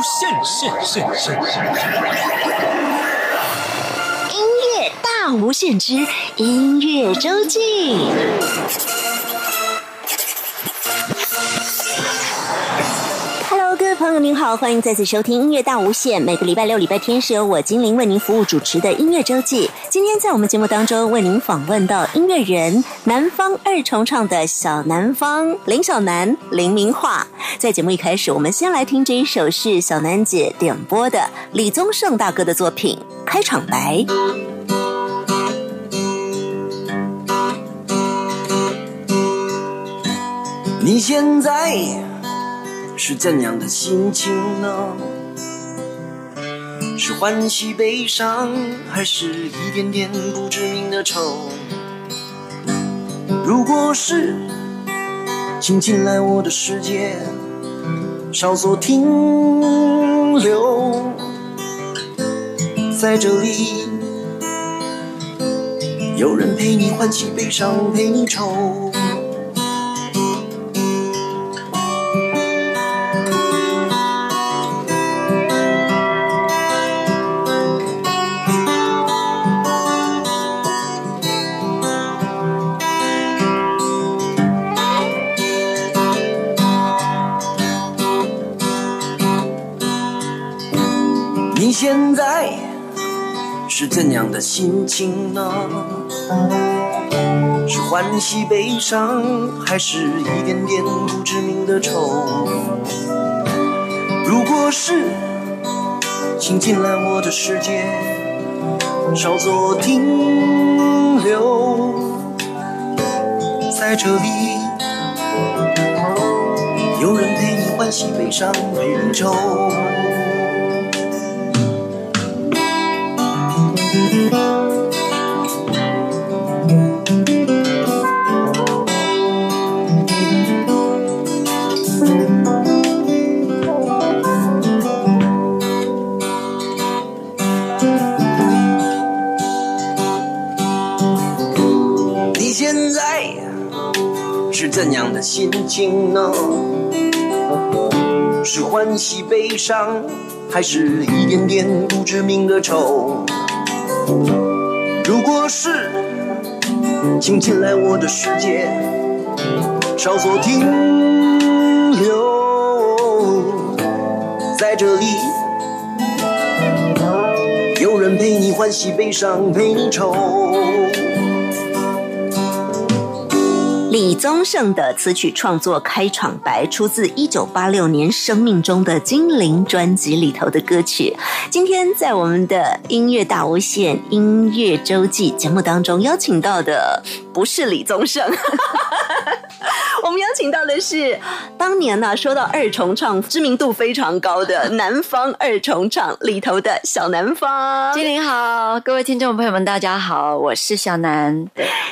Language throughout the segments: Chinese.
限，限限限限。音乐大无限之音乐周记。您好，欢迎再次收听音乐大无限。每个礼拜六、礼拜天是由我精灵为您服务主持的音乐周记。今天在我们节目当中为您访问到音乐人南方二重唱的小南方林小南、林明化。在节目一开始，我们先来听这一首是小南姐点播的李宗盛大哥的作品《开场白》。你现在是怎样的心情呢？是欢喜悲伤，还是一点点不知名的愁？如果是，请进来我的世界，稍作停留，在这里，有人陪你欢喜悲伤，陪你愁。现在是怎样的心情呢？是欢喜悲伤，还是一点点不知名的愁？如果是，请进来我的世界，稍作停留，在这里，有人陪你欢喜悲伤，陪你愁。你现在是怎样的心情呢？是欢喜悲伤，还是一点点不知名的愁？如果是，请进来我的世界，稍作停留，在这里，有人陪你欢喜悲伤，陪你愁。李宗盛的词曲创作开场白出自一九八六年《生命中的精灵》专辑里头的歌曲。今天在我们的音乐大无限音乐周记节目当中邀请到的不是李宗盛，们邀请到的是当年呢、说到二重唱知名度非常高的南方二重唱里头的小南方。精灵好，各位听众朋友们，大家好，我是小南。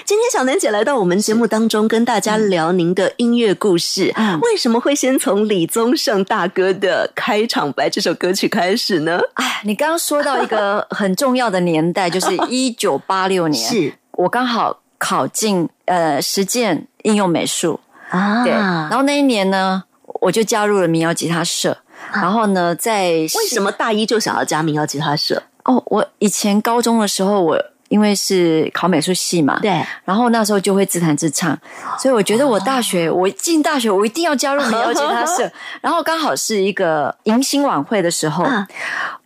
今天小南姐来到我们节目当中，跟大家聊您的音乐故事。嗯为什么会先从李宗盛大哥的《开场白》这首歌曲开始呢？哎，你刚刚说到一个很重要的年代，就是 一九八六年，是我刚好考进呃实践应用美术，啊对，然后那一年呢，我就加入了民谣吉他社。然后呢，在为什么大一就想要加民谣吉他社？哦，我以前高中的时候，我因为是考美术系嘛，对，然后那时候就会自弹自唱，所以我觉得我大学、我进大学我一定要加入民谣吉他社。然后刚好是一个迎新晚会的时候，啊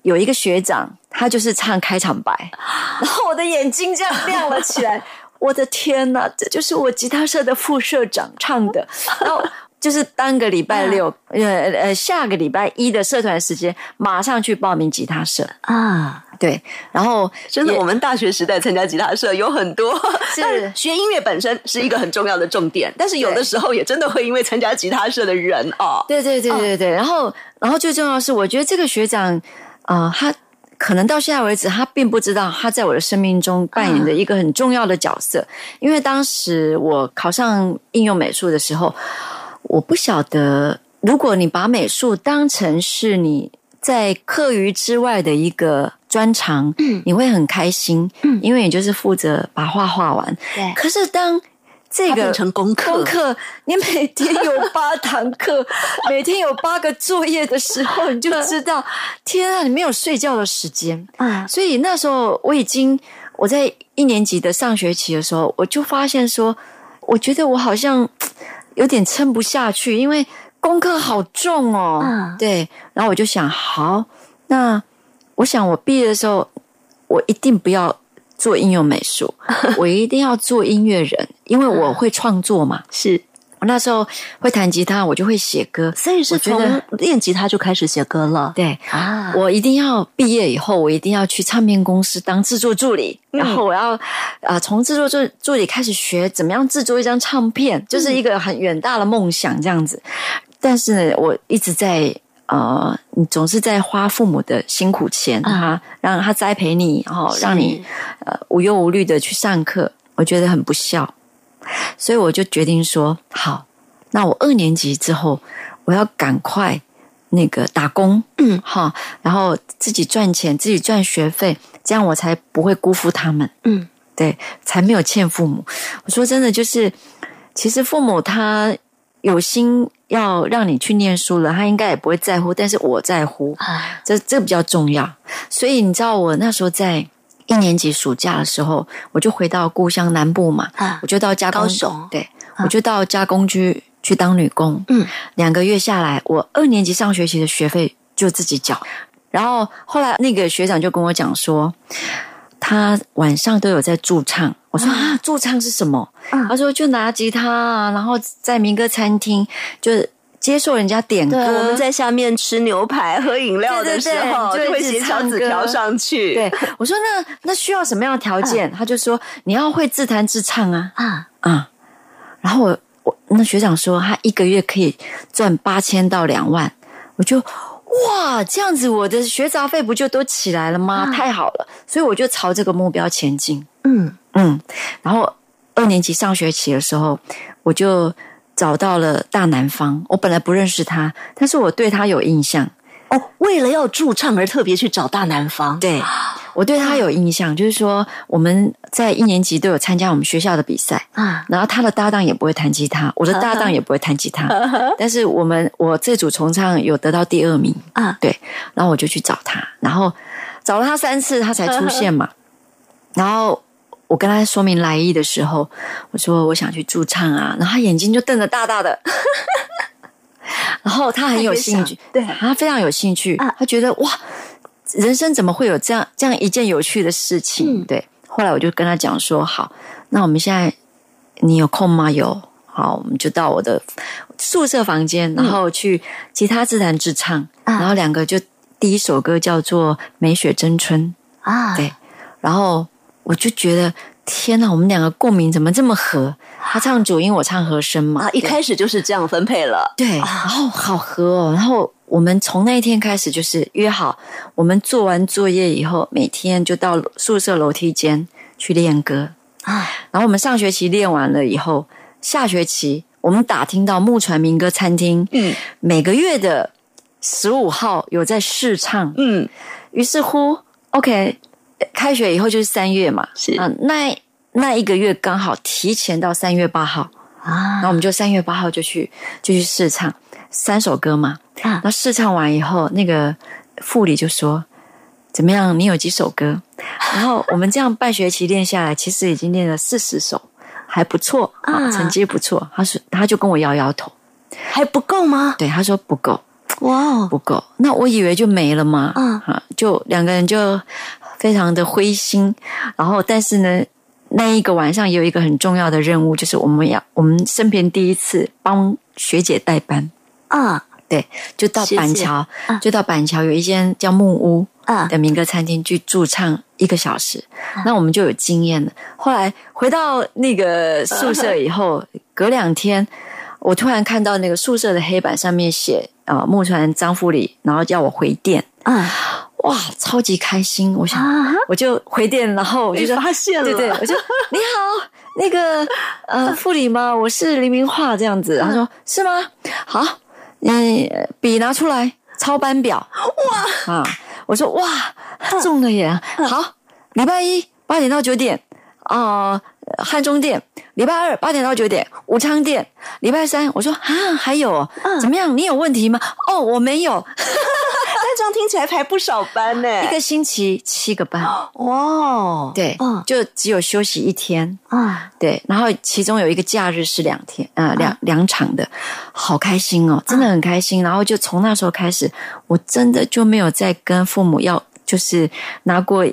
有一个学长他就是唱开场白，然后我的眼睛这样亮了起来。我的天呐，这就是我吉他社的副社长唱的，然后。就是当个礼拜六，呃呃，下个礼拜一的社团时间，马上去报名吉他社。啊，对，然后真的，我们大学时代参加吉他社有很多，是学音乐本身是一个很重要的重点，但是有的时候也真的会因为参加吉他社的人哦，对对对对对，然后然后最重要的是，我觉得这个学长啊、呃他可能到现在为止，他并不知道他在我的生命中扮演的一个很重要的角色。因为当时我考上应用美术的时候，我不晓得，如果你把美术当成是你在课余之外的一个专长，嗯，你会很开心，嗯，因为你就是负责把画画完。对可是当这个成功课功课你每天有八堂课，每天有八个作业的时候，你就知道，天啊，你没有睡觉的时间。啊，所以那时候我已经我在一年级的上学期的时候，我就发现说，我觉得我好像有点撑不下去，因为功课好重哦。嗯对，然后我就想，好，那我想我毕业的时候，我一定不要做应用美术，我一定要做音乐人，因为我会创作嘛。是，我那时候会弹吉他，我就会写歌，所以是从练吉他就开始写歌了。对。啊，我一定要毕业以后，我一定要去唱片公司当制作助理，嗯然后我要啊从制作助助理开始学怎么样制作一张唱片，就是一个很远大的梦想这样子。但是呢，我一直在呃，你总是在花父母的辛苦钱，他让他栽培你，然后让你呃无忧无虑的去上课，我觉得很不孝，所以我就决定说，好，那我二年级之后，我要赶快那个打工，嗯，哈，然后自己赚钱，自己赚学费，这样我才不会辜负他们，嗯，对，才没有欠父母。我说真的，就是其实父母他有心要让你去念书了，他应该也不会在乎，但是我在乎，啊，这这比较重要。所以你知道，我那时候在一年级暑假的时候，我就回到故乡南部嘛，啊我就到加工对，我就到加工区去当女工。嗯，两个月下来，我二年级上学期的学费就自己缴。然后后来那个学长就跟我讲说，他晚上都有在驻唱。我说啊，驻唱是什么？嗯他说就拿吉他啊，然后在民歌餐厅就是接受人家点歌。我们在下面吃牛排、喝饮料的时候，对对对就会写小纸条上去。对，我说那那需要什么样的条件？他就说你要会自弹自唱啊啊，啊。然后我我那学长说他一个月可以赚八千到两万，我就哇这样子我的学杂费不就都起来了吗？太好了，所以我就朝这个目标前进。嗯嗯，然后二年级上学期的时候，我就找到了大南方。我本来不认识他，但是我对他有印象。哦，为了要驻唱而特别去找大南方。对，我对他有印象，就是说我们在一年级都有参加我们学校的比赛，啊，然后他的搭档也不会弹吉他，我的搭档也不会弹吉他，但是我们我这组重唱有得到第二名啊对，然后我就去找他，然后找了他三次，他才出现嘛，然后。我跟他说明来意的时候，我说我想去驻唱啊，然后他眼睛就瞪得大大的，然后他很有兴趣，对。他非常有兴趣，啊。他觉得哇，人生怎么会有这样这样一件有趣的事情？嗯。对，后来我就跟他讲说，好，那我们现在你有空吗？有，好，我们就到我的宿舍房间，然后去吉他自弹自唱，啊。然后两个就第一首歌叫做《梅雪争春》，啊，对，然后我就觉得天哪，我们两个共鸣怎么这么合？他唱主音，我唱和声嘛，啊，一对开始就是这样分配了。对，然后好合哦。然后我们从那一天开始就是约好，我们做完作业以后，每天就到宿舍楼梯间去练歌。啊，然后我们上学期练完了以后，下学期我们打听到木船民歌餐厅，嗯每个月的十五号有在试唱，嗯，于是乎，OK，开学以后就是三月嘛，是啊，那那一个月刚好提前到三月八号，啊然后我们就三月八号就去就去试唱三首歌嘛。啊那试唱完以后，那个副理就说：“怎么样？你有几首歌？”然后我们这样半学期练下来，其实已经练了四十首，还不错啊，啊成绩不错。他说，他就跟我摇摇头，还不够吗？对，他说不够，哇哦，不够。那我以为就没了嘛，嗯啊，就两个人就非常的灰心。然后，但是呢，那一个晚上有一个很重要的任务，就是我们要我们生平第一次帮学姐代班。啊对，就到板桥，啊就到板桥有一间叫木屋啊的民歌餐厅去驻唱一个小时，那我们就有经验了。后来回到那个宿舍以后，隔两天，我突然看到那个宿舍的黑板上面写啊、呃木船张富里，然后叫我回电，啊哇，超级开心！我想，啊！我就回电，然后我就发现了对对，我就 你好，那个呃，副理吗？我是黎明画这样子。他说是吗？好，你，笔拿出来，抄班表。哇啊！我说哇，中了耶！好，礼拜一八点到九点啊，汉中店，礼拜二八点到九点，武昌店，礼拜三我说啊还有？怎么样？你有问题吗？哦，我没有，但这样听起来排不少班呢。一个星期七个班，哇，对，嗯。就只有休息一天，啊，对，然后其中有一个假日是两天，呃，两两场的，好开心哦，真的很开心。然后就从那时候开始，我真的就没有再跟父母要，就是拿过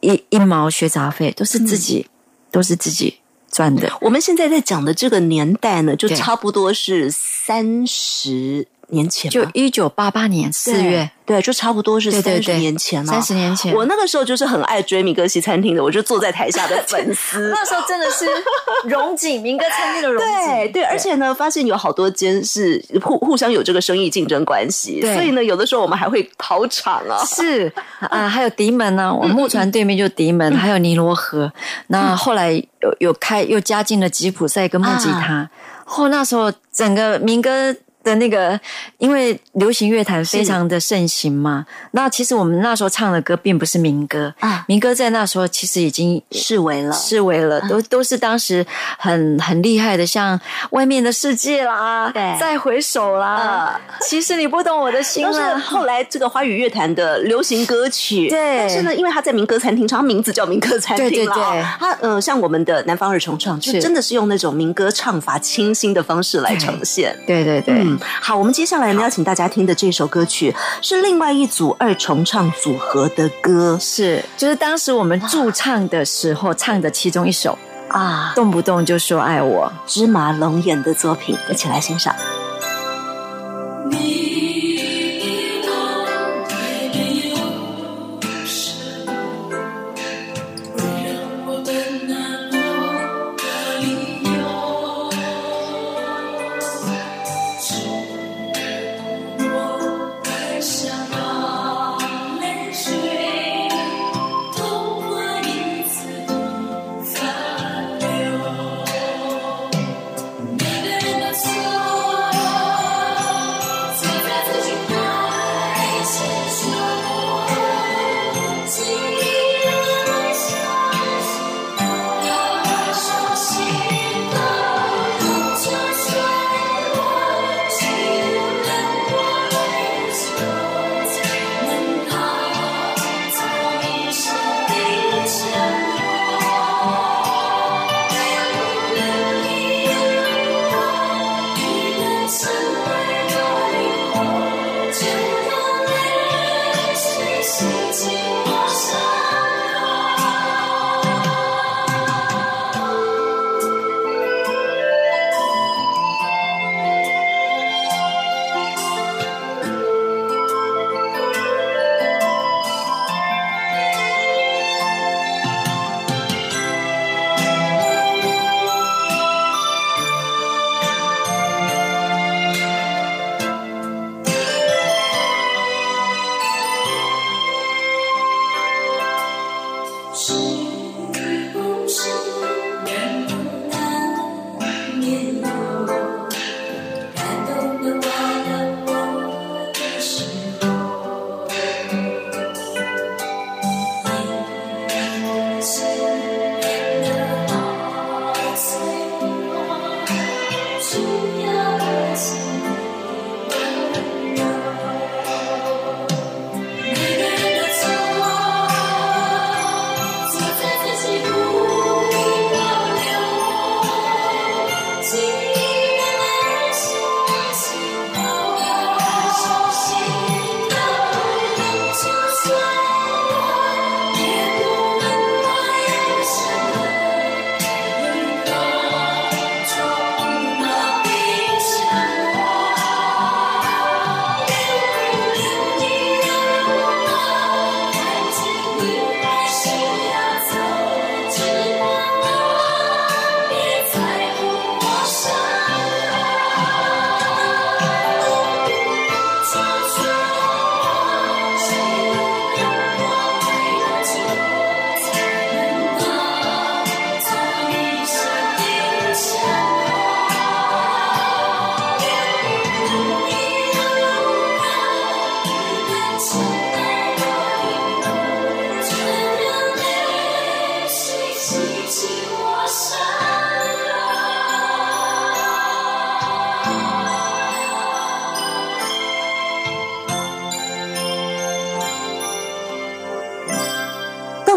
一一毛学杂费，都是自己，都是自己赚的。我们现在在讲的这个年代呢，就差不多是三十年前就吧，一九八八年四月，对，对，就差不多是三十年前了。三十年前，我那个时候就是很爱追米格西餐厅的，我就坐在台下的粉丝。那时候真的是荣景民歌餐厅的荣景，对对，而且呢，发现有好多间是互互相有这个生意竞争关系，对所以呢，有的时候我们还会跑场啊。是啊，还有迪门呢、我木船对面就迪门，还有尼罗河。那后来有有开又加进了吉普赛跟木吉他。后那时候整个民歌的那个，因为流行乐坛非常的盛行嘛，那其实我们那时候唱的歌并不是民歌啊民歌在那时候其实已经视为了视为了，都都是当时很很厉害的，像外面的世界啦，对再回首啦啊，其实你不懂我的心都是。后来这个华语乐坛的流行歌曲，对但是呢，因为他在民歌餐厅唱，他名字叫民歌餐厅对对对他呃，像我们的南方二重唱，就真的是用那种民歌唱法清新的方式来呈现。对对对，嗯，好，我们接下来呢要请大家听的这首歌曲是另外一组二重唱组合的歌是，就是当时我们驻唱的时候唱的其中一首，啊，动不动就说爱我。芝麻龙眼的作品，一起来欣赏。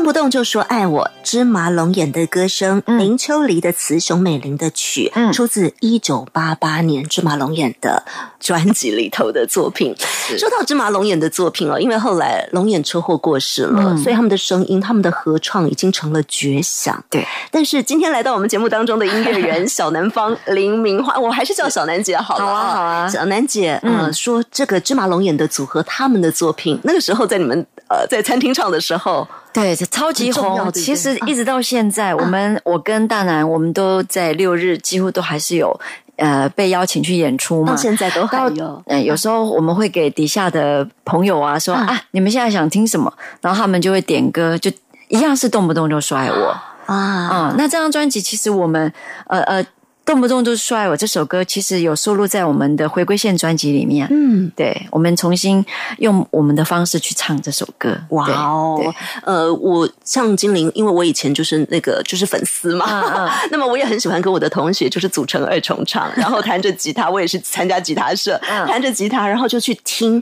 动不动就说爱我，芝麻龙眼的歌声，嗯。林秋离的词，熊美玲的曲，嗯。出自一九八八年芝麻龙眼的专辑里头的作品。说到芝麻龙眼的作品哦，因为后来龙眼车祸过世了，嗯。所以他们的声音、他们的合唱已经成了绝响。对，但是今天来到我们节目当中的音乐人 小南方林明花，我还是叫小南姐好了。好啊好啊。小南姐，呃，嗯。说这个芝麻龙眼的组合，他们的作品，那个时候在你们呃在餐厅唱的时候，对，超级红。其实一直到现在，我们我跟大南，我们都在六日几乎都还是有呃被邀请去演出嘛到。现在都还到有。呃，有时候我们会给底下的朋友啊说、嗯啊，你们现在想听什么？然后他们就会点歌，就一样是动不动就摔我啊，啊、那这张专辑其实我们呃呃动不动就摔我这首歌，其实有收录在我们的回归线专辑里面。嗯，对，我们重新用我们的方式去唱这首歌。哇哦，呃，我像精灵，因为我以前就是那个就是粉丝嘛，嗯 那么我也很喜欢跟我的同学就是组成二重唱，然后弹着吉他，我也是参加吉他社，嗯弹着吉他，然后就去听。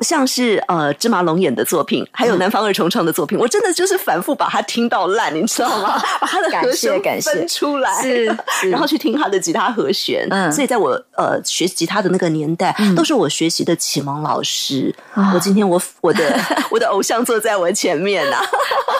像是呃芝麻龙眼的作品，还嗯。有南方二重唱的作品，我真的就是反复把它听到烂，你知道吗？把它的感和声谢感谢。分出来，是是。然后去听他的吉他和弦。嗯。所以在我呃学吉他的那个年代，都是我学习的启蒙老师。啊。我今天我我的 我的偶像坐在我前面呐、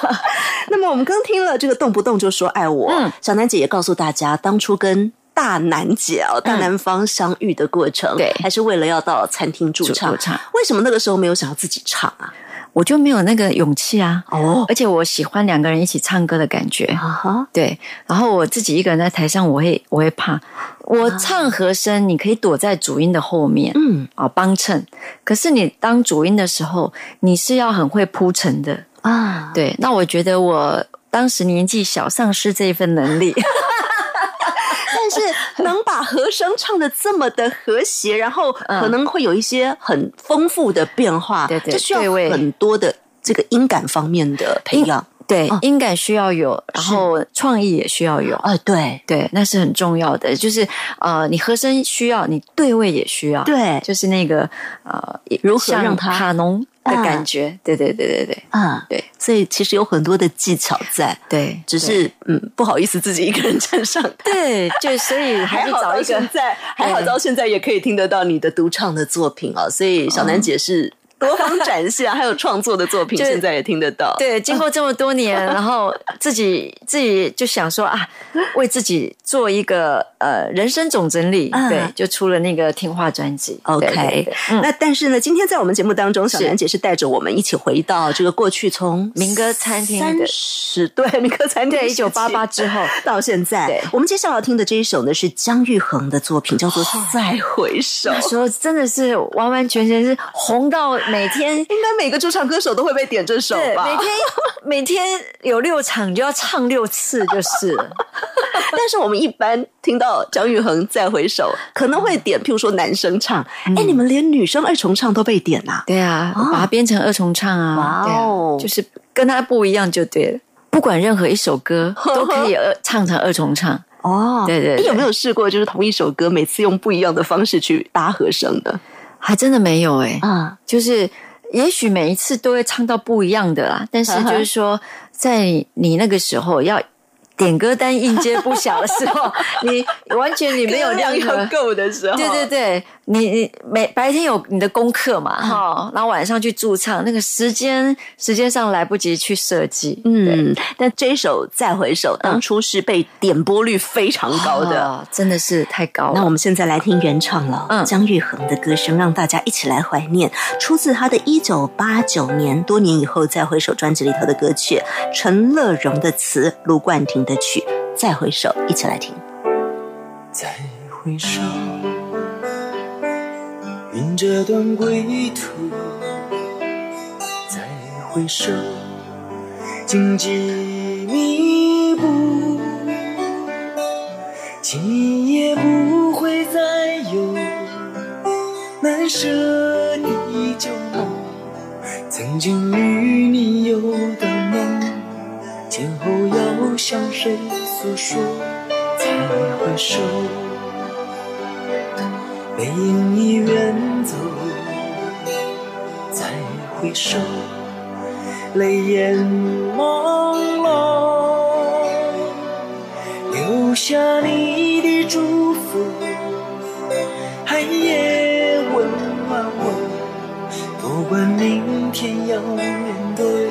那么我们刚听了这个动不动就说爱我，嗯。小南姐也告诉大家，当初跟大南姐哦，大南方相遇的过程，对还是为了要到餐厅驻唱。驻唱为什么那个时候没有想要自己唱啊？我就没有那个勇气啊。哦而且我喜欢两个人一起唱歌的感觉。啊哈，对，然后我自己一个人在台上，我会我会怕。我唱和声，你可以躲在主音的后面，嗯啊，帮衬。可是你当主音的时候，你是要很会铺陈的。啊，对，那我觉得我当时年纪小，丧失这一份能力。但是 能把和声唱的这么的和谐，然后可能会有一些很丰富的变化，对对这需要很多的这个音感方面的培养。对嗯，音感需要有，然后创意也需要有。啊，对对，那是很重要的。就是呃，你和声需要，你对位也需要。对就是那个呃，如何让它卡农的啊感觉。对对对对对啊，对所以其实有很多的技巧在，对，只是嗯不好意思自己一个人站上台。对，就所以还 还好到是找一个现在，还好到现在也可以听得到你的独唱的作品哦，所以小南姐是 多方展现，还有创作的作品，现在也听得到。对，经过这么多年，然后自己自己就想说啊，为自己做一个呃人生总整理，嗯对，就出了那个听话专辑。OK，对对对嗯那但是呢，今天在我们节目当中，小是南姐是带着我们一起回到这个过去，从民歌餐厅三十对民歌餐厅对时期1988之后到现在对，我们接下来要听的这一首呢是姜育恒的作品，叫做《再回首》。那时候真的是完完全全是红到每天。应该每个驻唱歌手都会被点这首，吧？每天每天有六场，你就要唱六次就是了。但是我们一般听到姜育恒再回首，可能会点，譬如说男生唱，哎、嗯你们连女生二重唱都被点呐、对啊，把它编成二重唱啊，哇哦对啊就是跟它不一样就对了。不管任何一首歌 都可以二唱成二重唱，哦，对对对诶有没有试过，就是同一首歌，每次用不一样的方式去搭和声的还真的没有哎、啊？就是也许每一次都会唱到不一样的啦，但是就是说，在你那个时候要点歌单应接不暇的时候，你完全你没有量要够的时候，对对对，你你每白天有你的功课嘛，嗯哈、然后晚上去驻唱，那个时间时间上来不及去设计，嗯，但这一首《再回首》当初是被点播率非常高的。哦真的是太高了。那我们现在来听原唱了，嗯姜育恒的歌声，让大家一起来怀念，出自他的一九八九年，多年以后《再回首》专辑里头的歌曲，陈乐融的词，卢冠廷的曲，《再回首》，一起来听。再回首，云这段归途。再回首，荆棘密布，今夜不会再有难舍的旧梦。曾经与你有的梦，今后要向谁诉说？再回首，背影已远走。再回首，泪眼朦胧，留下你的祝福，寒夜温暖我。不管明天要面对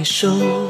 回首，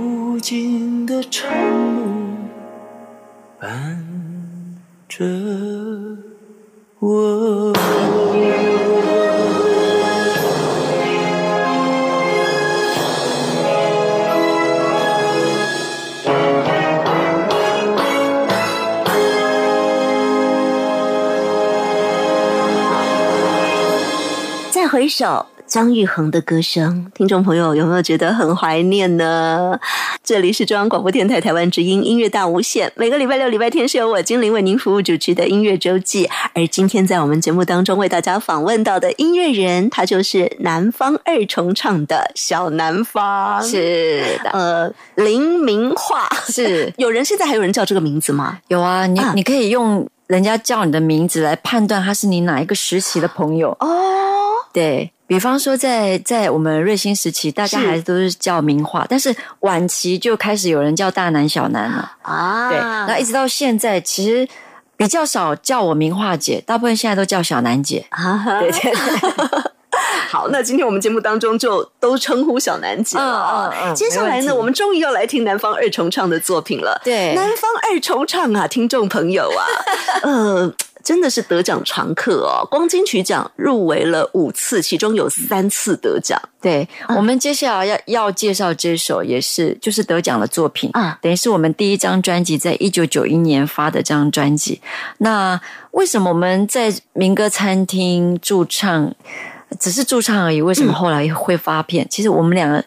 无尽的长路伴着我。再回首，张玉恒的歌声，听众朋友有没有觉得很怀念呢？这里是中央广播电台台湾之音音乐大无限，每个礼拜六、礼拜天是由我精灵为您服务主持的音乐周记。而今天在我们节目当中为大家访问到的音乐人，他就是南方二重唱的小南方，是的，呃林明化。是 有人现在还有人叫这个名字吗？有啊，你啊你可以用人家叫你的名字来判断他是你哪一个时期的朋友。哦，对比方说在，在我们瑞星时期，大家是还都是叫名画，但是晚期就开始有人叫大南、小南了。啊，对，那一直到现在，其实比较少叫我名画姐，大部分现在都叫小南姐。啊，对对对，好，那今天我们节目当中就都称呼小南姐了啊。嗯嗯嗯接下来呢，我们终于要来听南方二重唱的作品了。对南方二重唱啊，听众朋友啊，呃。真的是得奖常客哦！光金曲奖入围了五次，其中有三次得奖对，嗯我们接下来要要介绍这首也是就是得奖的作品啊等于是我们第一张专辑在一九九一年发的这张专辑。那为什么我们在民歌餐厅驻唱，只是驻唱而已？为什么后来会发片？其实我们两个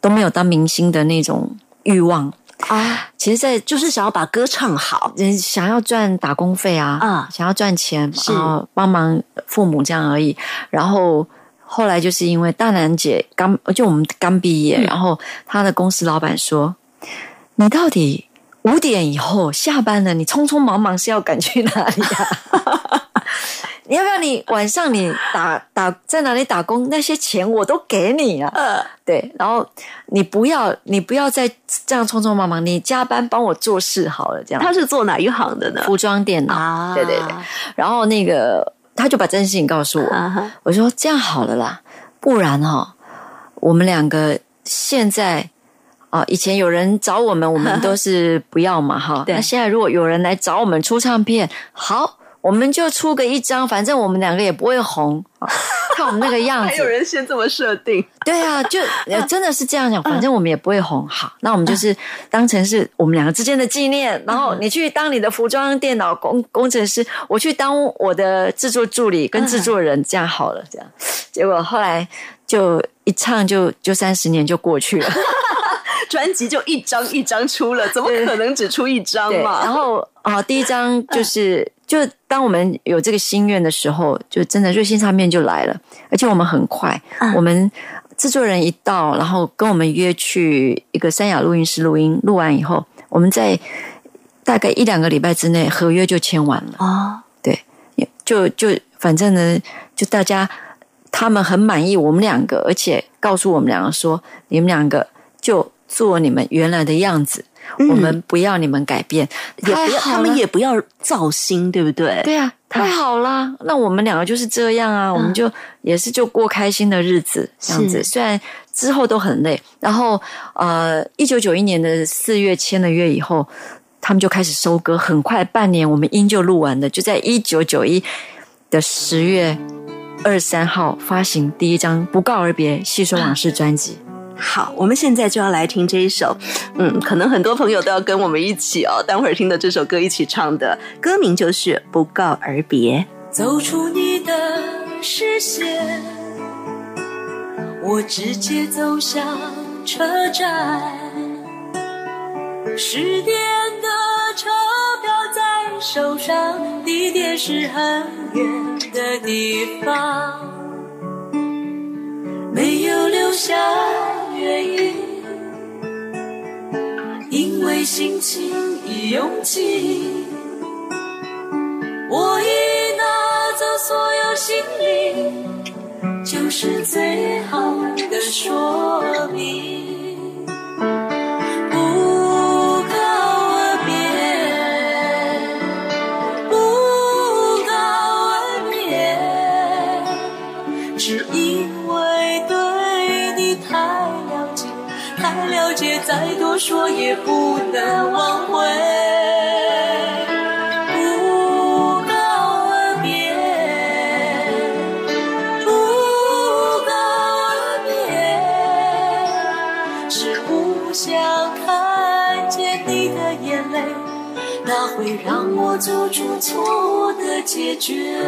都没有当明星的那种欲望。啊，其实，在就是想要把歌唱好。人想要赚打工费啊，啊想要赚钱，是帮忙父母这样而已。然后后来就是因为大南姐刚就我们刚毕业，嗯然后她的公司老板说：“你到底五点以后下班了，你匆匆忙忙是要赶去哪里啊？” 你要不要你晚上你打打在哪里打工，那些钱我都给你啊。呃，对，然后你不要你不要再这样匆匆忙忙，你加班帮我做事好了，这样。他是做哪一行的呢？服装店的，啊对对对。然后那个他就把这件事情告诉我，啊我说这样好了啦，不然哈、我们两个现在啊、以前有人找我们，我们都是不要嘛哈。那现在如果有人来找我们出唱片，好，我们就出个一张，反正我们两个也不会红，啊 看我们那个样子还有。人先这么设定，对啊，就 呃真的是这样讲，反正我们也不会红。好，那我们就是当成是我们两个之间的纪念。然后你去当你的服装电脑工工程师，我去当我的制作助理跟制作人，这样好了。这样，结果后来就一唱就就三十年就过去了。专辑就一张一张出了，怎么可能只出一张，嘛？然后啊、第一张就是。就当我们有这个心愿的时候，就真的瑞幸唱片就来了，而且我们很快，我们制作人一到，然后跟我们约去一个三亚录音室录音，录完以后，我们在大概一两个礼拜之内合约就签完了。哦，对，就就反正呢，就大家他们很满意我们两个，而且告诉我们两个说，你们两个就做你们原来的样子，我们不要你们改变，也不要，他们也不要造星，对不对？对啊，太好啦！那我们两个就是这样啊，我们就也是就过开心的日子，这样子。虽然之后都很累，然后呃，一九九一年的四月签了约以后，他们就开始收割，很快半年我们音就录完了，就在一九九一的十月二十三号发行第一张《不告而别细说往事》专辑。好，我们现在就要来听这一首，嗯，可能很多朋友都要跟我们一起哦，待会儿听的这首歌一起唱的，歌名就是《不告而别》。走出你的视线，我直接走向车站。十点的车票在手上，地点是很远的地方，没有留下原因，因为心情已拥挤。我已拿走所有行李，就是最好的说明。说也不能挽回。不告而别，不告而别，是不想看见你的眼泪，那会让我做出错误的解决。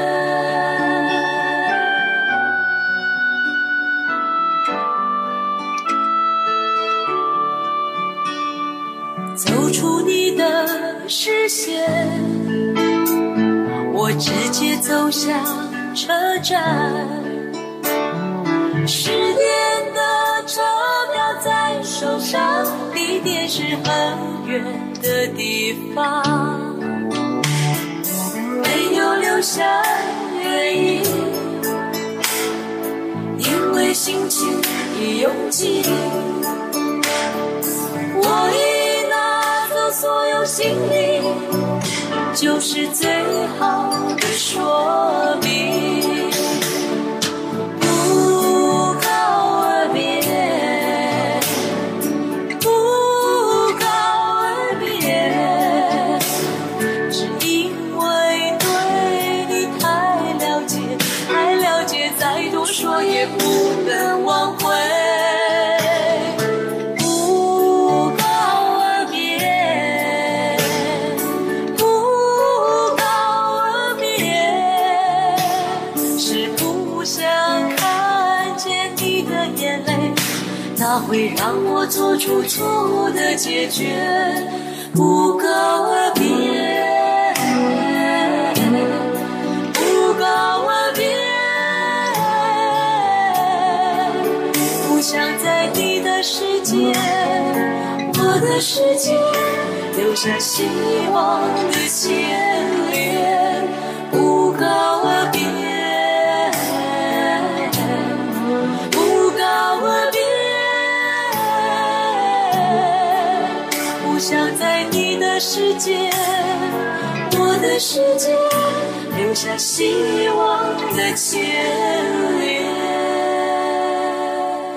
视线，我直接走向车站。十点的车票在手上，地点是很远的地方，没有留下原因，因为心情已拥挤。我已走所有行李，就是最好的说明。错误的解决。不告而别，不告而别，不想在你的世界，我的世界留下希望的线世界，留下希望的牵连。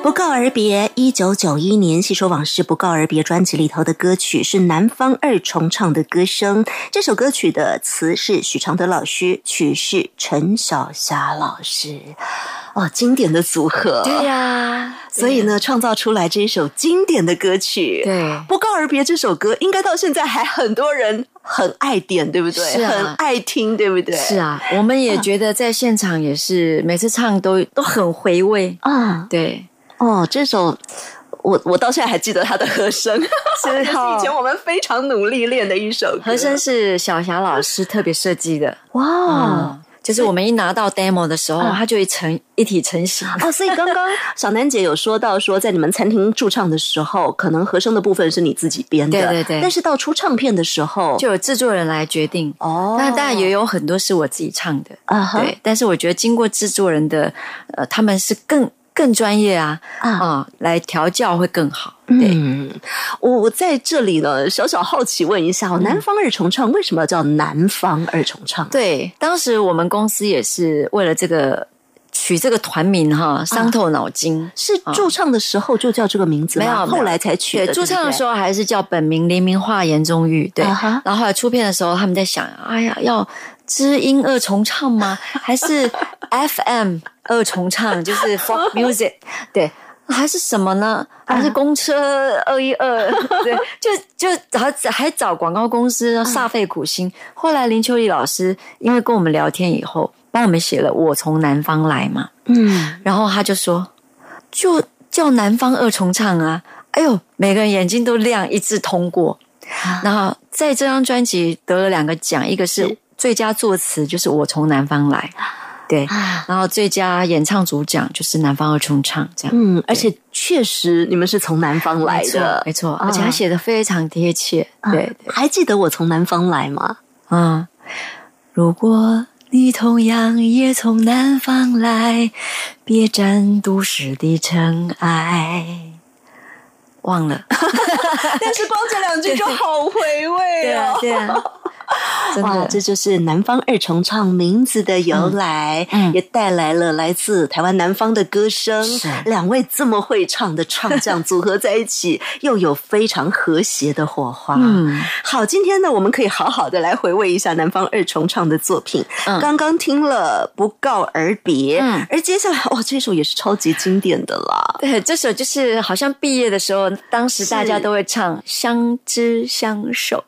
不告而别，一九九一年《细说往事不告而别》专辑里头的歌曲是南方二重唱的歌声。这首歌曲的词是许常德老师，曲是陈小霞老师。哦，经典的组合。对呀、所以呢，创造出来这一首经典的歌曲。对不告而别这首歌，应该到现在还很多人很爱点，对不对？是啊很爱听，对不对？是啊，我们也觉得在现场也是每次唱都都很回味。啊，对，哦，这首我我到现在还记得他的和声，这是 哦以前我们非常努力练的一首歌。和声是小霞老师特别设计的。哇。嗯，就是我们一拿到 demo 的时候，它就会成一体成型。哦，所以刚刚 小楠姐有说到说，在你们餐厅驻唱的时候，可能和声的部分是你自己编的，对对对但是到出唱片的时候，就有制作人来决定。哦那当然也有很多是我自己唱的，啊哈对。但是我觉得经过制作人的，呃，他们是更更专业啊啊、来调教会更好。对，嗯，我我在这里呢，小小好奇问一下哦，南方二重唱为什么要叫南方二重唱？对，当时我们公司也是为了这个取这个团名哈，伤透脑筋。是驻唱的时候就叫这个名字吗？没有，后来才取的。对，驻唱的时候，还是叫本名黎明化严宗玉，对。啊然后后来出片的时候，他们在想，哎呀，要知音二重唱吗？还是 FM 二重唱，就是 folk music？对。还是什么呢？还是公车二一二？对，就就还还找广告公司煞费苦心。后来林秋离老师因为跟我们聊天以后，帮我们写了《我从南方来》嘛，嗯，然后他就说，就叫南方二重唱啊！哎呦，每个人眼睛都亮，一致通过。然后在这张专辑得了两个奖，一个是最佳作词，就是我从南方来，对，然后最佳演唱主奖就是南方二重唱，这样。嗯，而且确实你们是从南方来没错的，，没错，啊而且他写的非常贴切，对对还记得我从南方来吗？啊。如果你同样也从南方来，别沾都市的尘埃。忘了，但是光这两句就好回味对啊哦，。对啊，真 哇，的，这就是南方二重唱名字的由来，嗯嗯也带来了来自台湾南方的歌声。两位这么会唱的唱将组合在一起，又有非常和谐的火花。嗯，好，今天呢，我们可以好好的来回味一下南方二重唱的作品。嗯刚刚听了《不告而别》，嗯而接下来哇，这首也是超级经典的啦。对，这首就是好像毕业的时候，当时大家都会唱《相知相守》，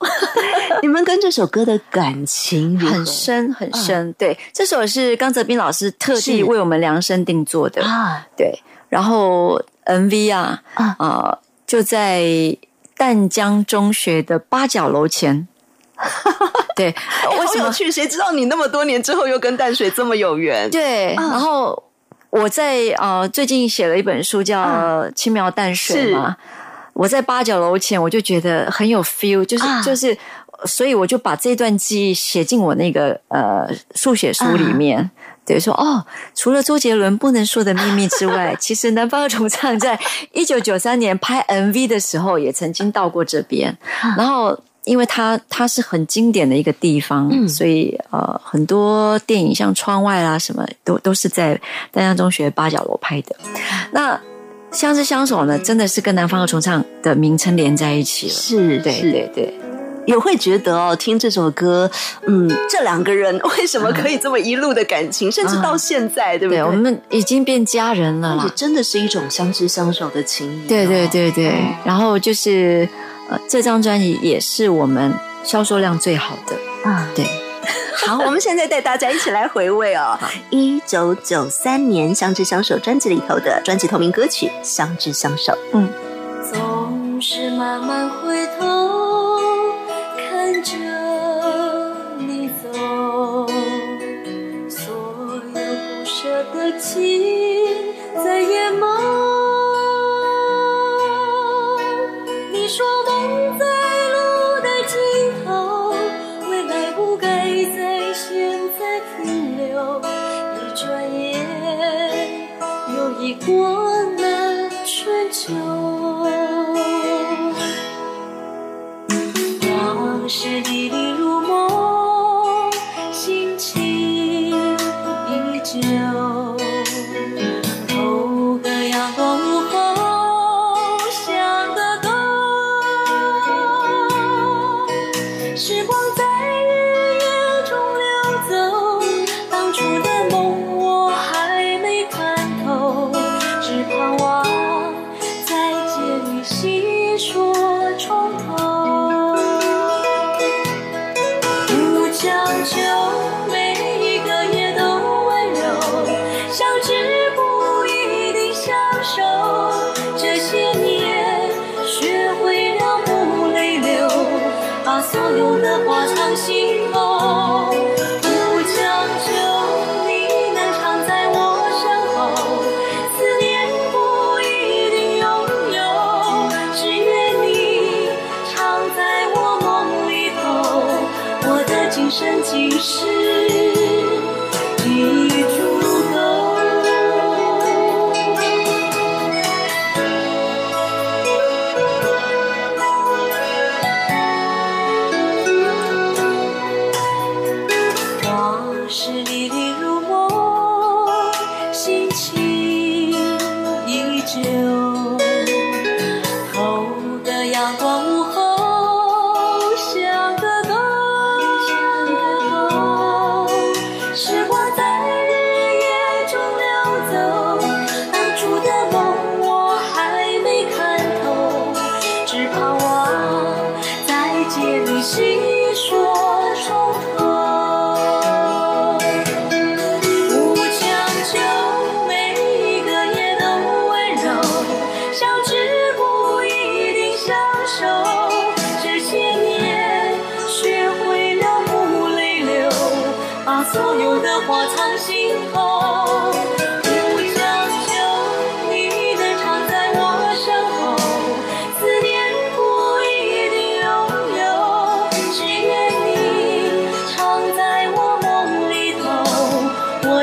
你们跟这首歌的感情？很深很深。对，这首是刚泽斌老师特地为我们量身定做的。啊，对，然后 MV 啊，啊呃，就在淡江中学的八角楼前。对，为什么？为什么去？谁知道你那么多年之后又跟淡水这么有缘？对，然后我在呃最近写了一本书叫《轻描淡水》嘛，我在八角楼前，我就觉得很有 feel，就是、啊就是，所以我就把这段记忆写进我那个呃速写书里面。对，说哦，除了周杰伦《不能说的秘密》之外，其实南方二重唱在一九九三年拍 MV 的时候，也曾经到过这边。然后，因为它它是很经典的一个地方，所以呃，很多电影像《窗外》啦什么，都都是在丹江中学八角楼拍的。那相知相守呢，真的是跟南方二重唱的名称连在一起了。是，对是对对，也会觉得哦，听这首歌，嗯，这两个人为什么可以这么一路的感情，甚至到现在，对不对？对我们已经变家人了也啦。真的是一种相知相守的情谊、对对，对对，然后就是呃，这张专辑也是我们销售量最好的。啊，对，好，我们现在带大家一起来回味哦，一九九三年《相知相守》专辑里头的专辑同名歌曲《相知相守》。嗯总是慢慢回头夜梦。心。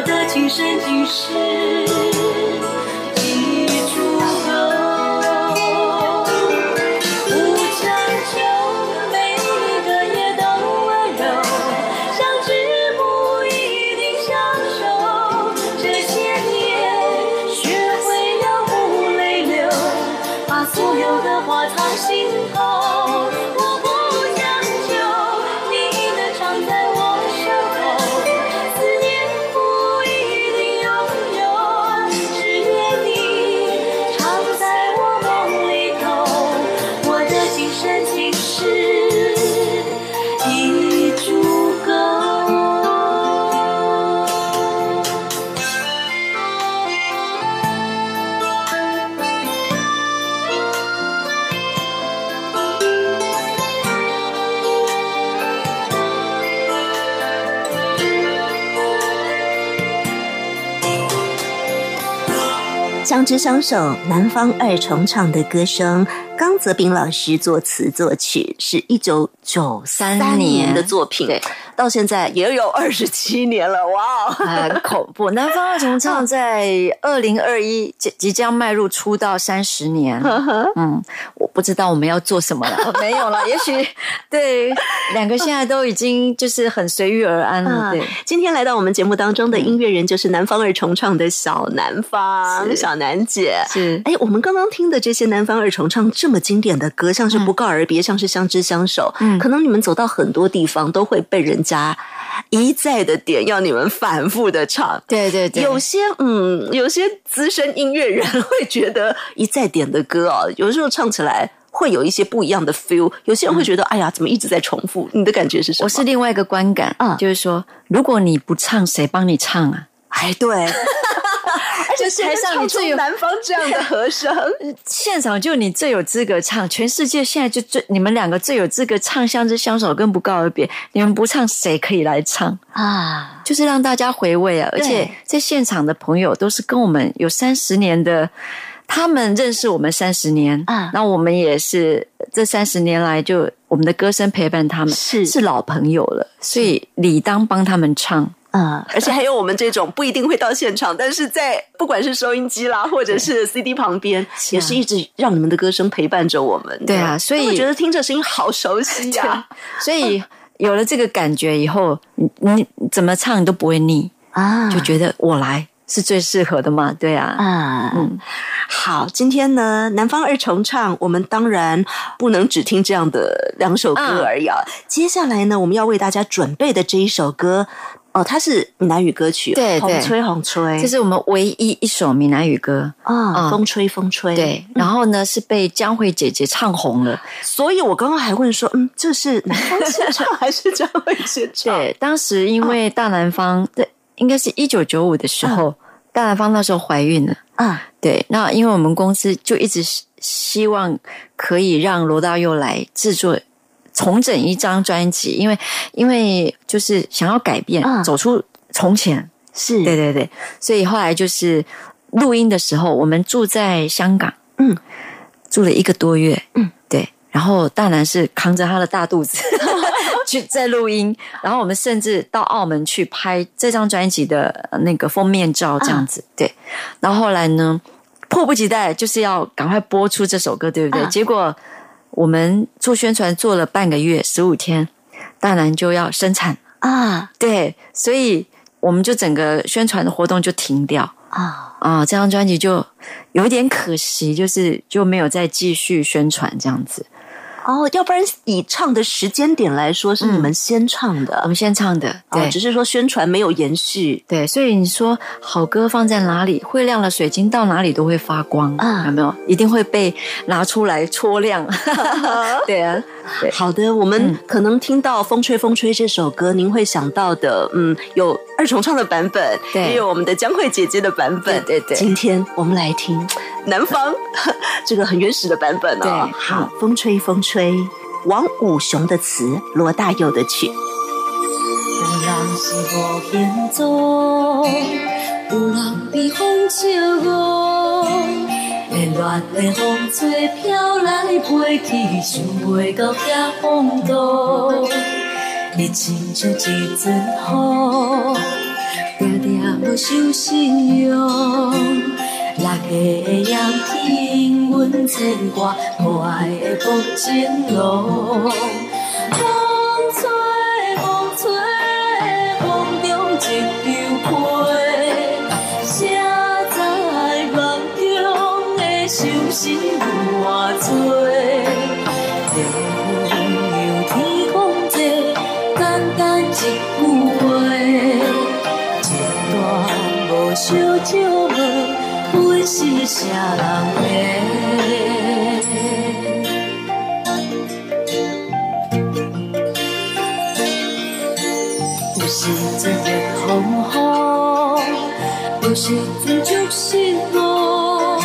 的今生今世相知相守，南方二重唱的歌声，刚泽斌老师作词作曲，是一九九三三年。年的作品。对，到现在也有二十七年了，哇哦！很恐怖。南方二重唱在二零二一即即将迈入出道三十年，嗯，我不知道我们要做什么了，没有了。也许对两个现在都已经就是很随遇而安了，啊对。今天来到我们节目当中的音乐人就是南方二重唱的小南方小南姐。是哎，我们刚刚听的这些南方二重唱这么经典的歌，像是《不告而别》，像是《相知相守》，嗯可能你们走到很多地方都会被人家一再的点，要你们反复的唱。对对对，有些嗯，有些资深音乐人会觉得一再点的歌哦，有时候唱起来会有一些不一样的 feel。有些人会觉得，哎呀，怎么一直在重复？你的感觉是什么？我是另外一个观感，嗯就是说，如果你不唱，谁帮你唱啊？哎，对，而且台上你最有南方这样的和声，现场就你最有资格唱，全世界现在就最你们两个最有资格唱《相知相守》跟《不告而别》，你们不唱谁可以来唱？啊，就是让大家回味啊！而且在现场的朋友都是跟我们有三十年的，他们认识我们三十年啊那我们也是这三十年来就我们的歌声陪伴他们，是是老朋友了，所以理当帮他们唱。嗯，而且还有我们这种不一定会到现场，但是在不管是收音机啦，或者是 CD 旁边，是啊也是一直让你们的歌声陪伴着我们。对啊所以我觉得听这声音好熟悉呀、所以有了这个感觉以后，你你怎么唱都不会腻，啊！就觉得我来是最适合的嘛。对啊，啊，嗯，好，今天呢，南方二重唱，我们当然不能只听这样的两首歌嗯而已啊。接下来呢，我们要为大家准备的这一首歌，哦，它是闽南语歌曲，对对。红吹红吹，这是我们唯一一首闽南语歌。啊，嗯。风吹风吹，对，然后呢是被江蕙姐姐唱红了。所以我刚刚还问说，嗯，这是南方现场还是江蕙先唱？对，当时因为大南方，对，应该是一九九五的时候，大南方那时候怀孕了。啊，对，那因为我们公司就一直希希望可以让罗大佑来制作重整一张专辑，因为因为就是想要改变，嗯。走出从前。是，对对对，所以后来就是录音的时候，我们住在香港，嗯，住了一个多月，嗯，对，然后大南是扛着他的大肚子。去在录音，然后我们甚至到澳门去拍这张专辑的呃那个封面照，这样子，对，然后后来呢，迫不及待就是要赶快播出这首歌，对不对？嗯。结果我们做宣传做了半个月，十五天，大南就要生产。啊对，所以我们就整个宣传的活动就停掉啊，啊，这张专辑就有一点可惜，就是就没有再继续宣传这样子。哦，要不然以唱的时间点来说，是你们先唱的。我，们先唱的，哦对、只是说宣传没有延续。对，所以你说好歌放在哪里，会亮的水晶到哪里都会发光，啊。有没有？一定会被拿出来戳亮。对啊，对。好的，我们可能听到《风吹风吹》这首歌，您会想到的，嗯，有二重唱的版本，对。也有我们的江蕙姐姐的版本。对对对。今天我们来听南方 这个很原始的版本哦。对好，《风吹风吹》，王武雄的词，罗大佑的曲。有人是无形踪，有人被风笑误，连乱的风吹飘来飞去，想袂到遐风度。你亲像一阵风，定定无受信用。六月的炎天，阮牵挂可爱的风景路。风吹风吹，风中一张被，谁知梦中的伤心有偌多？凉又天公济，简单一句话，一段无烧酒问，本是啥人的？有时阵热风雨，有时阵足失落，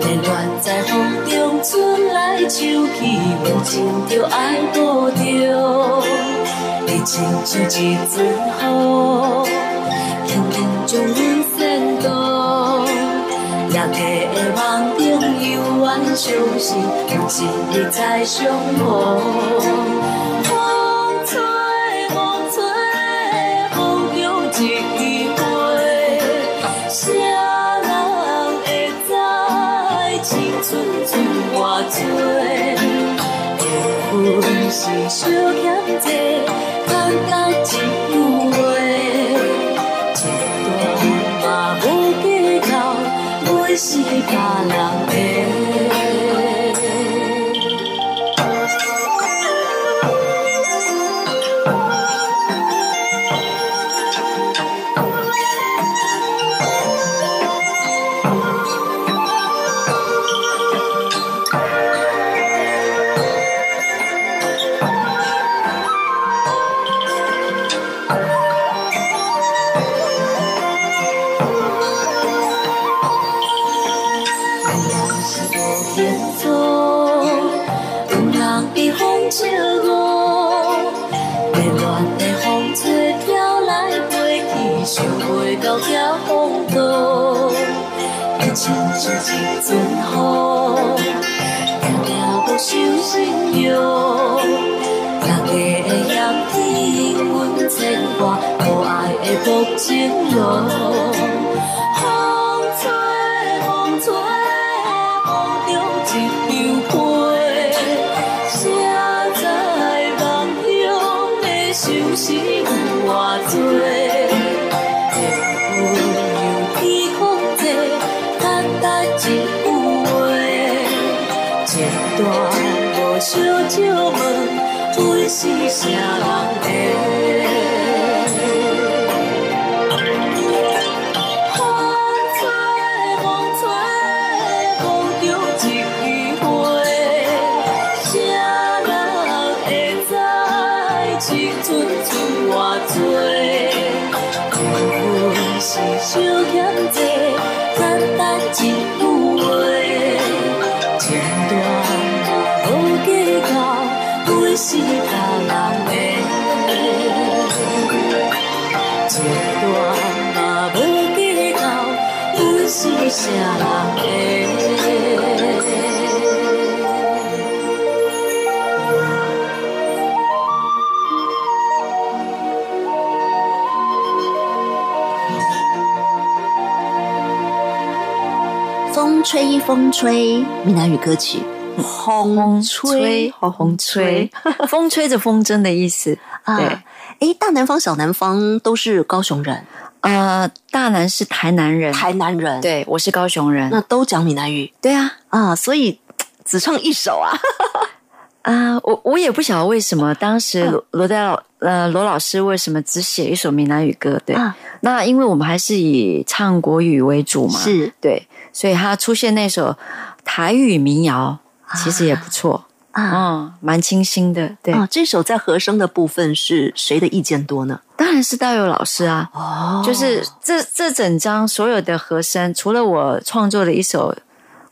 连乱在风中春来秋去，有情就爱无着。你亲像一阵雨，伤心，有一日才相逢。风吹风吹，风中一花，谁人会知青春剩偌多？缘分是小欠债，简单一句话，一段嘛无计较，袂是他人的。的炎天，阮牵挂可爱的目情路。风吹风吹，梦中一场花。谁知梦中的相思有偌多？缘分由天空际，简单一句话。一段无小借问，是啥人吹风吹，闽南语歌曲。风吹风吹，风吹着风筝的意思。对，啊，诶，大南方、小南方都是高雄人，呃，大南是台南人，台南人，，对我是高雄人。那都讲闽南语对啊，啊，所以只唱一首啊。啊，我我也不晓得为什么当时嗯罗罗代老呃罗老师为什么只写一首闽南语歌？对，啊那因为我们还是以唱国语为主嘛，是对，所以他出现那首台语民谣，其实也不错，啊嗯，蛮清新的。对，啊，这首在和声的部分是谁的意见多呢？当然是道友老师啊，哦就是这这整张所有的和声，除了我创作的一首，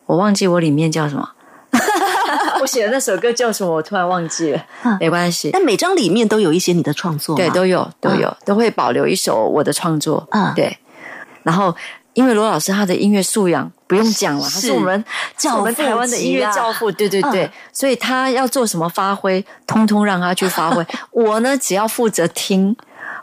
我忘记我里面叫什么。我写的那首歌叫什么？我突然忘记了，啊没关系。但每张里面都有一些你的创作吗，对，都有都有，都会保留一首我的创作。啊对。然后，因为罗老师他的音乐素养不用讲了，他是是我们我们台湾的音乐教父，对对对，嗯。所以他要做什么发挥，通通让他去发挥。我呢，只要负责听，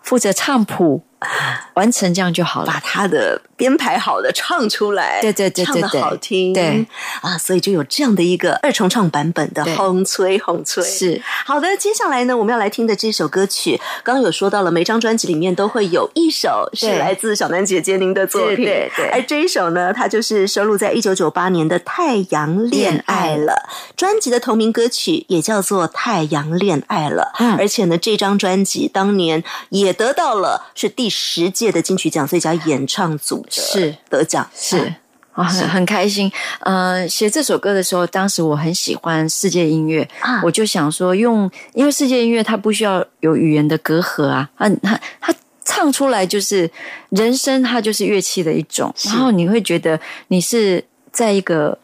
负责唱谱，完成这样就好了。把。他的编排好的唱出来，对对对对唱的对好听，对。啊，所以就有这样的一个二重唱版本的对轰吹轰吹。是。好的，接下来呢，我们要来听的这首歌曲，刚刚有说到了，每张专辑里面都会有一首是来自小南姐姐您的作品，对对对。而这一首呢，它就是收录在一九九八年的《太阳恋爱了》专辑的同名歌曲，也叫做《太阳恋爱了》。嗯。而且呢，这张专辑当年也得到了是第十届的金曲奖最佳演唱组是。得奖，是。啊，很很开心。呃，写这首歌的时候，当时我很喜欢世界音乐，啊。我就想说用，因为世界音乐它不需要有语言的隔阂啊，啊，它它唱出来就是人声，它就是乐器的一种，然后你会觉得你是在一个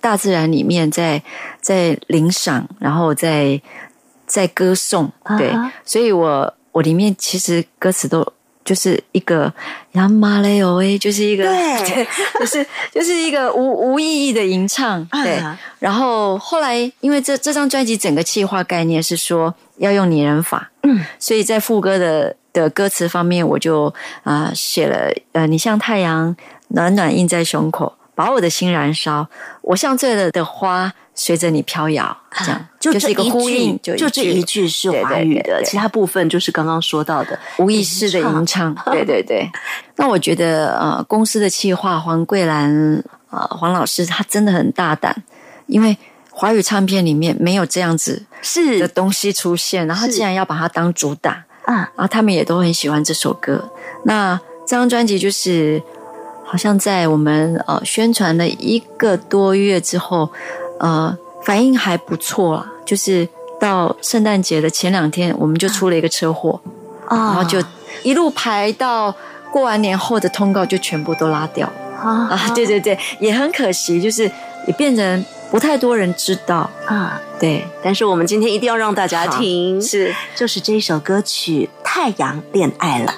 大自然里面在在领赏，然后在在歌颂，对。所以我我里面其实歌词都。就是一个亚马雷欧诶，就是一个对。就是就是一个无无意义的吟唱，对。啊然后后来，因为这这张专辑整个企划概念是说要用拟人法，嗯，所以在副歌的的歌词方面，我就啊、写了呃，你像太阳，暖暖印在胸口，把我的心燃烧，我像醉了的花，随着你飘摇，这样、啊就这是一个呼应，句，就这一句是华语的，对对对对其他部分就是刚刚说到的无意识的吟唱，对 对对。那我觉得呃，公司的企划黄桂兰呃黄老师他真的很大胆，因为华语唱片里面没有这样子是的是东西出现，然后他是竟然要把它当主打，啊，然后他们也都很喜欢这首歌。那这张专辑就是好像在我们呃宣传了一个多月之后，呃反应还不错啦，就是到圣诞节的前两天，我们就出了一个车祸。啊，然后就一路排到过完年后的通告就全部都拉掉啊啊！对对对，也很可惜，就是也变成不太多人知道。啊，对，但是我们今天一定要让大家好听，是就是这首歌曲《太阳恋爱了》。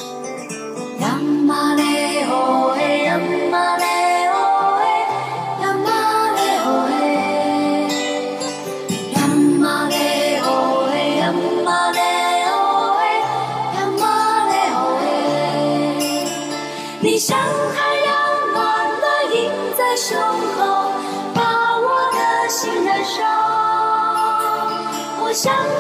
我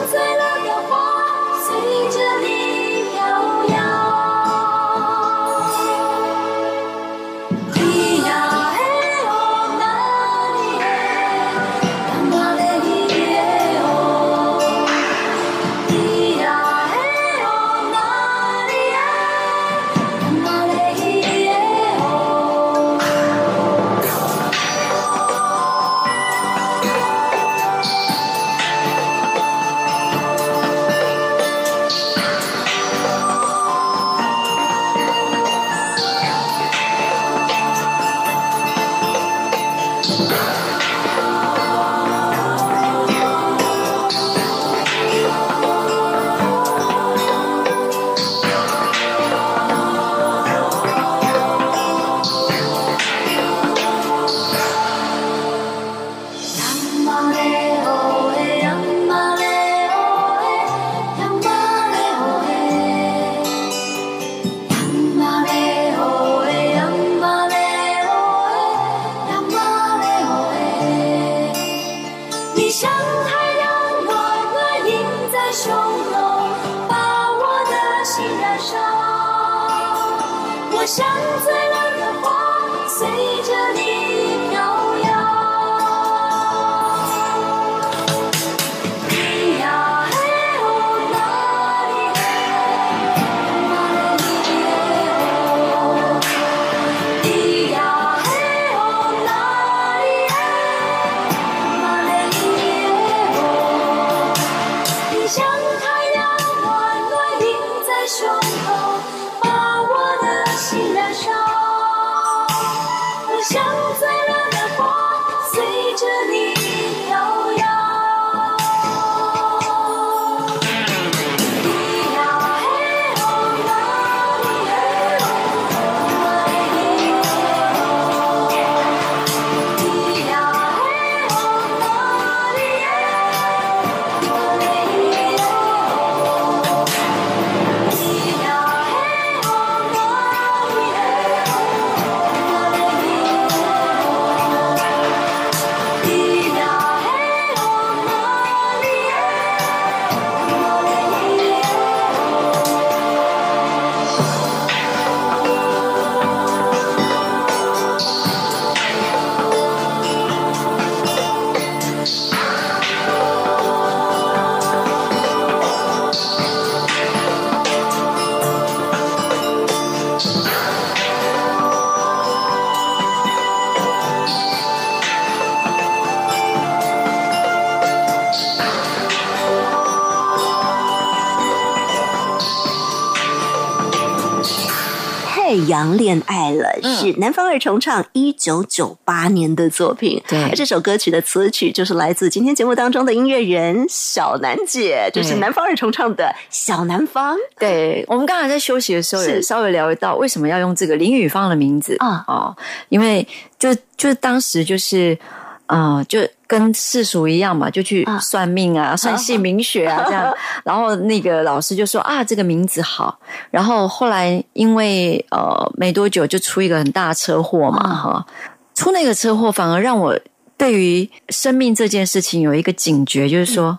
是南方二重唱一九九八年的作品。对。而这首歌曲的词曲就是来自今天节目当中的音乐人小南姐，就是南方二重唱的小南方。对，我们刚才在休息的时候是。也稍微聊到为什么要用这个林雨芳的名字。啊。哦，因为就就当时就是呃，就跟世俗一样嘛，就去啊。算命啊、算姓名学啊这样，然后那个老师就说啊，这个名字好，然后后来因为呃没多久就出一个很大的车祸嘛啊。哈、出那个车祸反而让我对于生命这件事情有一个警觉，就是说，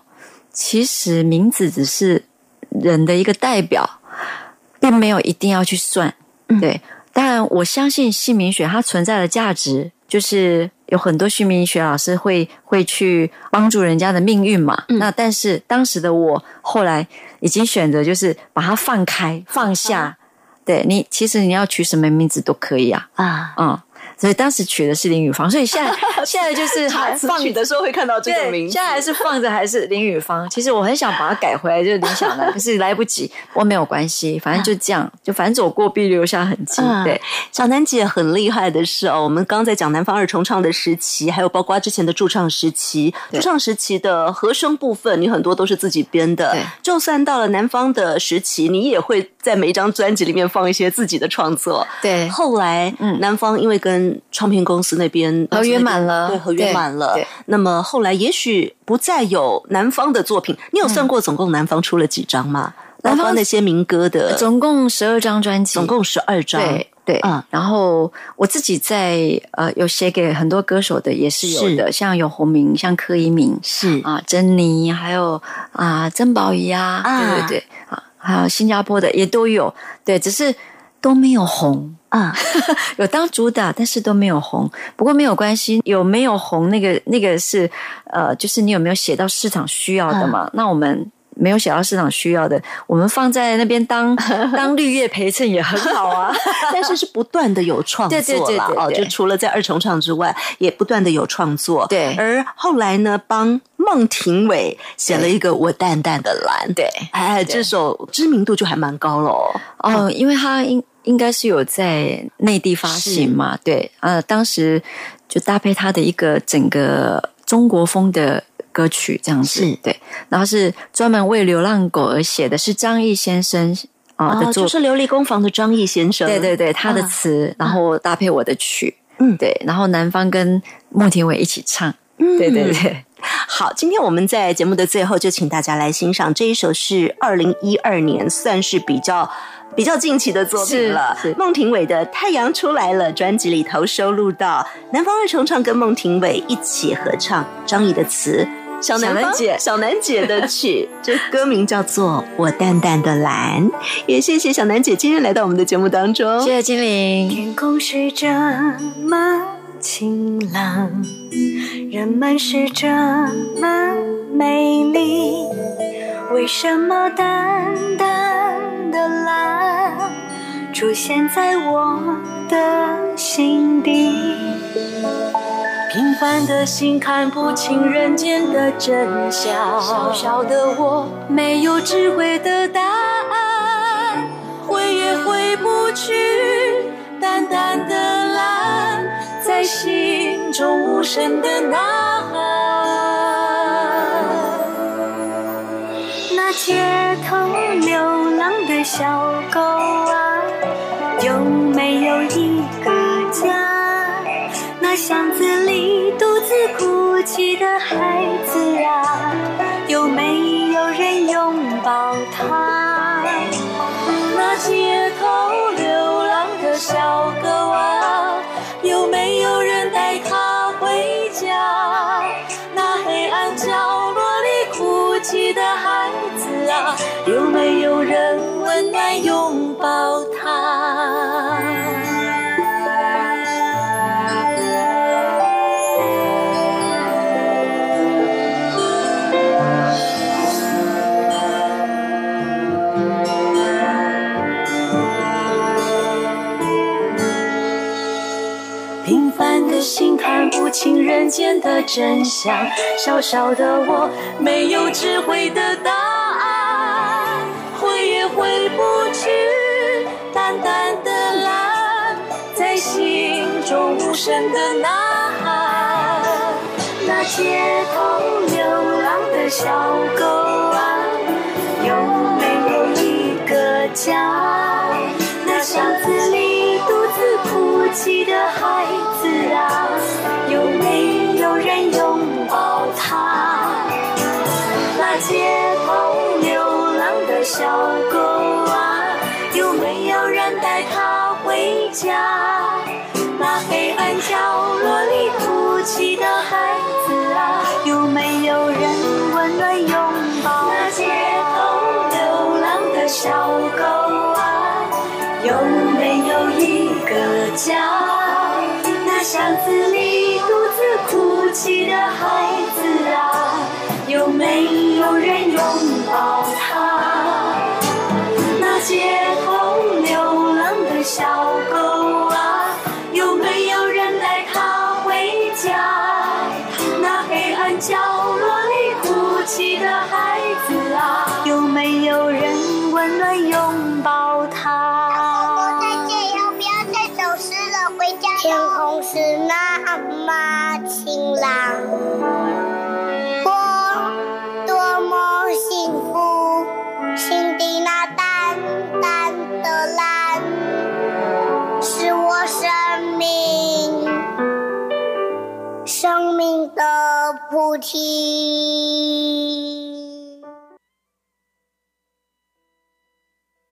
其实名字只是人的一个代表，并没有一定要去算。对，当然我相信姓名学它存在的价值，就是有很多姓名学老师会会去帮助人家的命运嘛。那但是当时的我后来已经选择就是把它放开放下。对你，其实你要取什么名字都可以啊，啊，嗯，所以当时取的是林雨芳，所以现在 现在就是放词曲的时候会看到这个对，名字现。在还是放着还是林雨芳。其实我很想把它改回来，就是林小楠，可是来不及。我没有关系，反正就这样，就反正走过必留下痕迹。嗯对，小楠姐很厉害的是哦，我们刚刚在讲南方二重唱的时期，还有包括之前的驻唱时期，驻唱时期的和声部分，你很多都是自己编的对。就算到了南方的时期，你也会在每一张专辑里面放一些自己的创作。对后来，嗯。南方因为跟唱片公司那边合约满了。对，合约满了。对。那么后来也许不再有南方的作品，你有算过总共南方出了几张吗？南方那些民歌的，总共十二张。专辑，总共十二张。对对，嗯。然后我自己在呃有写给很多歌手的也是有的，像有洪明，像柯以敏是。啊、珍妮，还有啊、曾宝仪啊，啊。对对对。啊，还有新加坡的也都有，对，只是都没有红。啊，有当主打，但是都没有红。不过没有关系，有没有红那个那个是呃，就是你有没有写到市场需要的嘛？那我们没有想到市场需要的，我们放在那边当 当绿叶陪衬也很好啊。但是是不断的有创作对对对就除了在二重唱之外，也不断的有创作。对而后来呢，帮孟庭苇写了一个《我淡淡的蓝》。对哎，这首知名度就还蛮高了。哦，因为他应应该是有在内地发行嘛，对，呃，当时就搭配他的一个整个中国风的歌曲这样子，对，然后是专门为流浪狗而写的，是张毅先生啊、的哦，作就是琉璃工坊的张毅先生。对对对，他的啊。词，然后搭配我的曲，嗯。对，然后南方跟孟庭苇一起唱，嗯。对对对，好，今天我们在节目的最后就请大家来欣赏这一首是二零一二年算是比较比较近期的作品了。孟庭苇的《太阳出来了》专辑里头收录到南方二重唱跟孟庭苇一起合唱，张毅的词。小南方小南姐小南姐的曲，这歌名叫做《我淡淡的蓝》。也谢谢小南姐今天来到我们的节目当中。谢谢精灵。天空是这么晴朗，人们是这么美丽，为什么淡淡的蓝出现在我的心底？平凡的心看不清人间的真相，小小的我没有智慧的答案，回也回不去，淡淡的蓝在心中无声的呐喊。那街头流浪的小狗啊，有没有一个家？那巷子里独自哭泣的孩子啊，有没有人拥抱他？那街头流浪的小狗啊，有没有人带它回家？那黑暗角落里哭泣的孩子啊，有没有人温暖心看不清人间的真相，小小的我没有智慧的答案，回也回不去，淡淡的蓝在心中无声的呐喊。那街头流浪的小狗啊，有没有一个家？那巷子里独自哭泣的孩子小狗啊，有没有人带它回家？那黑暗角落里哭泣的孩子啊，有没有人温暖拥抱？那街头流浪的小狗啊，有没有一个家？晴朗，我多么幸福，心底那淡淡的蓝，是我生命生命的菩提。